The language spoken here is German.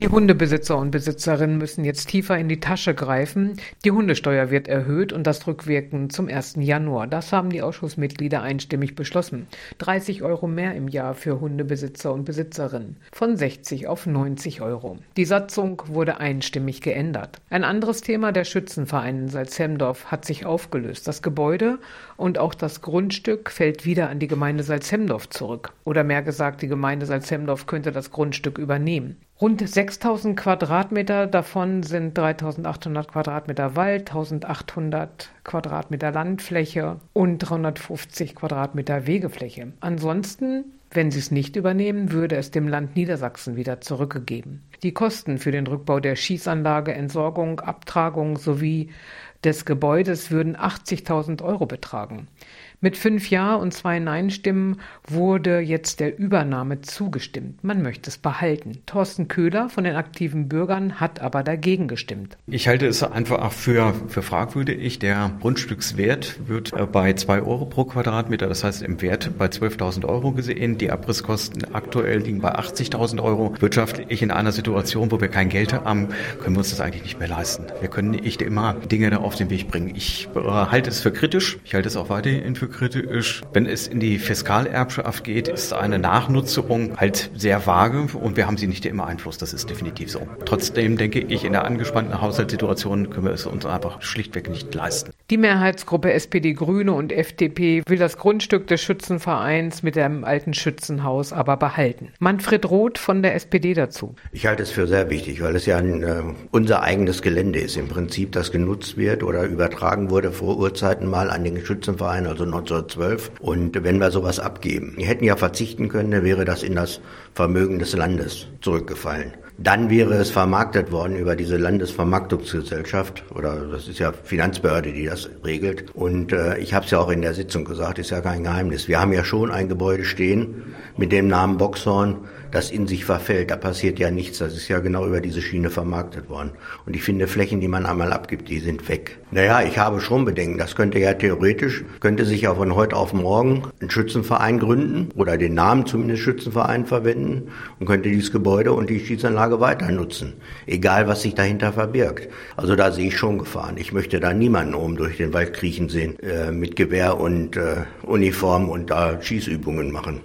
Die Hundebesitzer und Besitzerinnen müssen jetzt tiefer in die Tasche greifen. Die Hundesteuer wird erhöht und das rückwirkend zum 1. Januar. Das haben die Ausschussmitglieder einstimmig beschlossen. 30 Euro mehr im Jahr für Hundebesitzer und Besitzerinnen. Von 60 auf 90 Euro. Die Satzung wurde einstimmig geändert. Ein anderes Thema der Schützenverein in Salzhemdorf hat sich aufgelöst. Das Gebäude und auch das Grundstück fällt wieder an die Gemeinde Salzhemdorf zurück. Oder mehr gesagt, die Gemeinde Salzhemdorf könnte das Grundstück übernehmen. Rund 6000 Quadratmeter davon sind 3800 Quadratmeter Wald, 1800 Quadratmeter Landfläche und 350 Quadratmeter Wegefläche. Ansonsten, wenn sie es nicht übernehmen, würde es dem Land Niedersachsen wieder zurückgegeben. Die Kosten für den Rückbau der Schießanlage, Entsorgung, Abtragung sowie des Gebäudes würden 80.000 Euro betragen. Mit fünf Ja und zwei Nein-Stimmen wurde jetzt der Übernahme zugestimmt. Man möchte es behalten. Thorsten Köhler von den aktiven Bürgern hat aber dagegen gestimmt. Ich halte es einfach für, für fragwürdig. Der Grundstückswert wird äh, bei zwei Euro pro Quadratmeter, das heißt im Wert bei 12.000 Euro gesehen. Die Abrisskosten aktuell liegen bei 80.000 Euro. Wirtschaftlich in einer Situation, wo wir kein Geld haben, können wir uns das eigentlich nicht mehr leisten. Wir können nicht immer Dinge da auf den Weg bringen. Ich äh, halte es für kritisch. Ich halte es auch weiterhin für kritisch. Wenn es in die Fiskalerbschaft geht, ist eine Nachnutzung halt sehr vage und wir haben sie nicht immer Einfluss. Das ist definitiv so. Trotzdem denke ich, in der angespannten Haushaltssituation können wir es uns einfach schlichtweg nicht leisten. Die Mehrheitsgruppe SPD, Grüne und FDP will das Grundstück des Schützenvereins mit dem alten Schützenhaus aber behalten. Manfred Roth von der SPD dazu. Ich halte es für sehr wichtig, weil es ja ein, äh, unser eigenes Gelände ist im Prinzip, das genutzt wird oder übertragen wurde vor Urzeiten mal an den Schützenverein, also 1912. Und wenn wir sowas abgeben, wir hätten ja verzichten können, dann wäre das in das Vermögen des Landes zurückgefallen. Dann wäre es vermarktet worden über diese Landesvermarktungsgesellschaft oder das ist ja Finanzbehörde, die das regelt. Und äh, ich habe es ja auch in der Sitzung gesagt, ist ja kein Geheimnis. Wir haben ja schon ein Gebäude stehen mit dem Namen Boxhorn, das in sich verfällt. Da passiert ja nichts. Das ist ja genau über diese Schiene vermarktet worden. Und ich finde, Flächen, die man einmal abgibt, die sind weg. Naja, ich habe schon Bedenken. Das könnte ja theoretisch, könnte sich ja von heute auf morgen ein Schützenverein gründen oder den Namen zumindest Schützenverein verwenden und könnte dieses Gebäude und die Schießanlage weiter nutzen. Egal, was sich dahinter verbirgt. Also da sehe ich schon Gefahren. Ich möchte da niemanden oben durch den Wald kriechen sehen, äh, mit Gewehr und äh, Uniform und da Schießübungen machen.